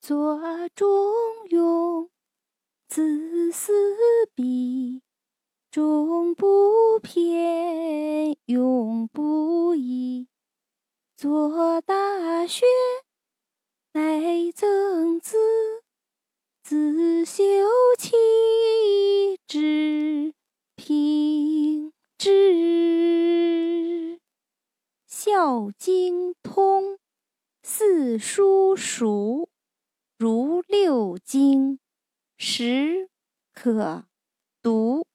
左中庸，字思笔，中不偏，庸不移。作大学，乃曾子，自修齐治，平治。孝经通，四书熟。六经，十可读。